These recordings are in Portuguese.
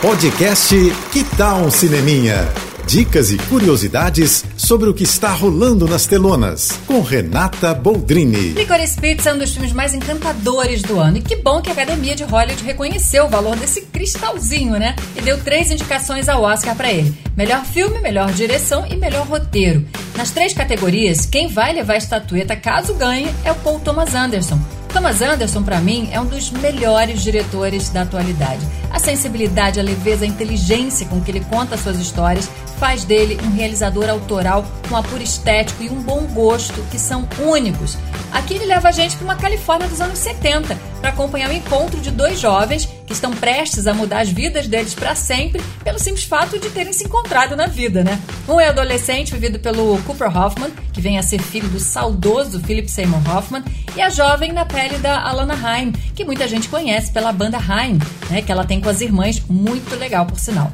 Podcast Que Tal um Cineminha? Dicas e curiosidades sobre o que está rolando nas telonas, com Renata Boldrini. Licorice Pizza é um dos filmes mais encantadores do ano. E que bom que a Academia de Hollywood reconheceu o valor desse cristalzinho, né? E deu três indicações ao Oscar para ele: melhor filme, melhor direção e melhor roteiro. Nas três categorias, quem vai levar a estatueta caso ganhe é o Paul Thomas Anderson. Thomas Anderson, para mim, é um dos melhores diretores da atualidade. A sensibilidade, a leveza, a inteligência com que ele conta suas histórias faz dele um realizador autoral com apuro estético e um bom gosto que são únicos. Aqui ele leva a gente para uma Califórnia dos anos 70 para acompanhar o encontro de dois jovens que estão prestes a mudar as vidas deles para sempre pelo simples fato de terem se encontrado na vida, né? Um é adolescente vivido pelo Cooper Hoffman, que vem a ser filho do saudoso Philip Seymour Hoffman, e a jovem na pele da Alana Haim, que muita gente conhece pela banda Haim, né, que ela tem com as irmãs, muito legal por sinal.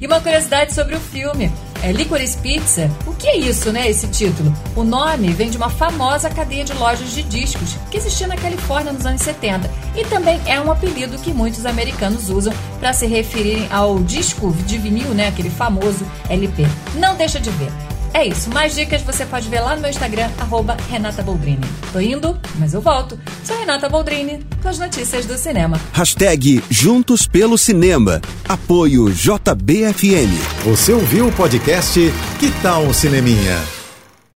E uma curiosidade sobre o filme. É Licorice Pizza. O que é isso, né, esse título? O nome vem de uma famosa cadeia de lojas de discos que existia na Califórnia nos anos 70 e também é um apelido que muitos americanos usam para se referirem ao disco de vinil, né, aquele famoso LP. Não deixa de ver. É isso, mais dicas você pode ver lá no meu Instagram, arroba Renata Boldrini. Tô indo, mas eu volto. Sou Renata Boldrini, com as notícias do cinema. Hashtag Juntos pelo Cinema. Apoio JBFM. Você ouviu o podcast Que Tal um Cineminha?